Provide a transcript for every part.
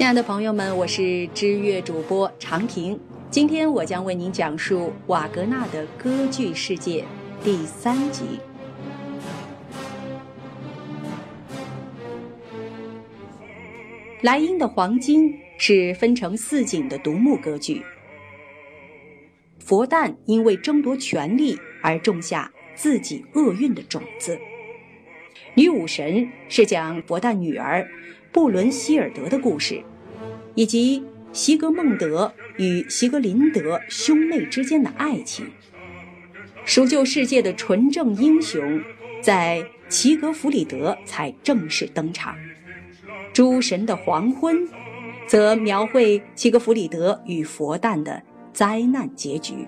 亲爱的朋友们，我是知乐主播常平。今天我将为您讲述瓦格纳的歌剧世界第三集。莱茵的黄金是分成四景的独幕歌剧。佛诞因为争夺权力而种下自己厄运的种子。女武神是讲佛诞女儿。布伦希尔德的故事，以及席格孟德与席格林德兄妹之间的爱情，赎救世界的纯正英雄，在齐格弗里德才正式登场。诸神的黄昏，则描绘齐格弗里德与佛诞的灾难结局。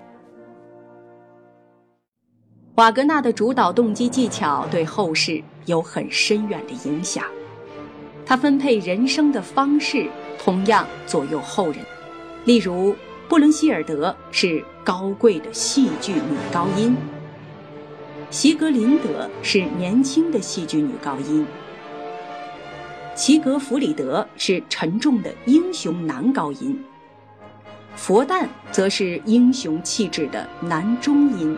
瓦格纳的主导动机技巧对后世有很深远的影响。他分配人生的方式同样左右后人，例如布伦希尔德是高贵的戏剧女高音，席格林德是年轻的戏剧女高音，齐格弗里德是沉重的英雄男高音，佛诞则是英雄气质的男中音。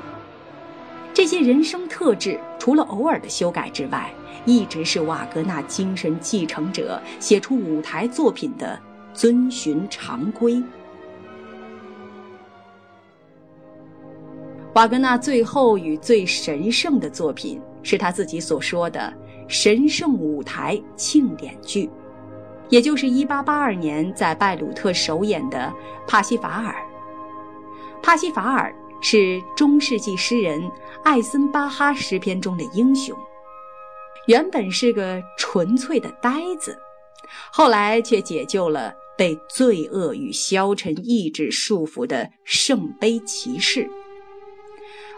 这些人生特质，除了偶尔的修改之外，一直是瓦格纳精神继承者写出舞台作品的遵循常规。瓦格纳最后与最神圣的作品，是他自己所说的“神圣舞台庆典剧”，也就是1882年在拜鲁特首演的《帕西法尔》。帕西法尔。是中世纪诗人艾森巴哈诗篇中的英雄，原本是个纯粹的呆子，后来却解救了被罪恶与消沉意志束缚的圣杯骑士。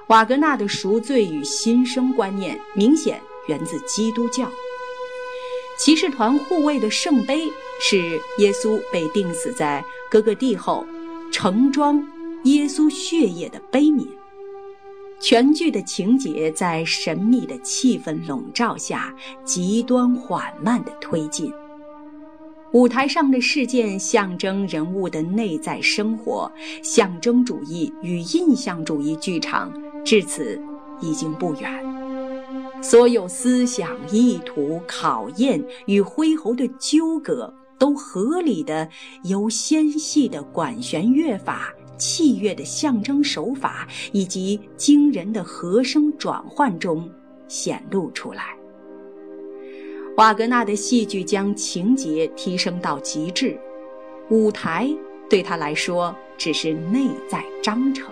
瓦格纳的赎罪与新生观念明显源自基督教。骑士团护卫的圣杯是耶稣被钉死在哥哥地后，盛装。耶稣血液的悲悯，全剧的情节在神秘的气氛笼罩下，极端缓慢地推进。舞台上的事件象征人物的内在生活，象征主义与印象主义剧场至此已经不远。所有思想、意图、考验与恢宏的纠葛，都合理的由纤细的管弦乐法。器乐的象征手法以及惊人的和声转换中显露出来。瓦格纳的戏剧将情节提升到极致，舞台对他来说只是内在章程。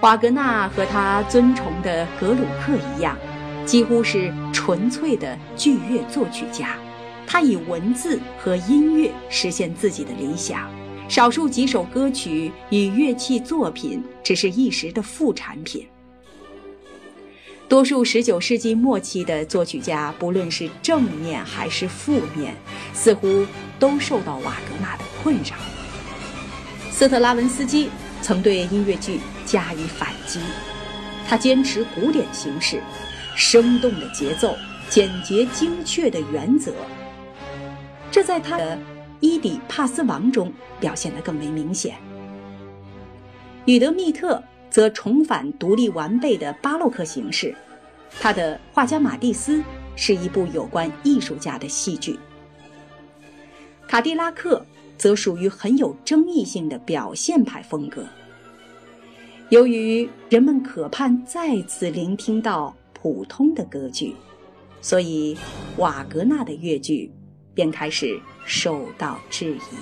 瓦格纳和他尊崇的格鲁克一样，几乎是纯粹的剧乐作曲家，他以文字和音乐实现自己的理想。少数几首歌曲与乐器作品只是一时的副产品。多数十九世纪末期的作曲家，不论是正面还是负面，似乎都受到瓦格纳的困扰。斯特拉文斯基曾对音乐剧加以反击，他坚持古典形式、生动的节奏、简洁精确的原则，这在他的。伊底帕斯王中表现得更为明显。宇德密特则重返独立完备的巴洛克形式，他的画家马蒂斯是一部有关艺术家的戏剧。卡迪拉克则属于很有争议性的表现派风格。由于人们渴盼再次聆听到普通的歌剧，所以瓦格纳的乐剧。便开始受到质疑。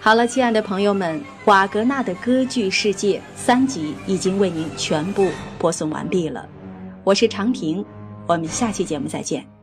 好了，亲爱的朋友们，瓦格纳的歌剧世界三集已经为您全部播送完毕了。我是长平，我们下期节目再见。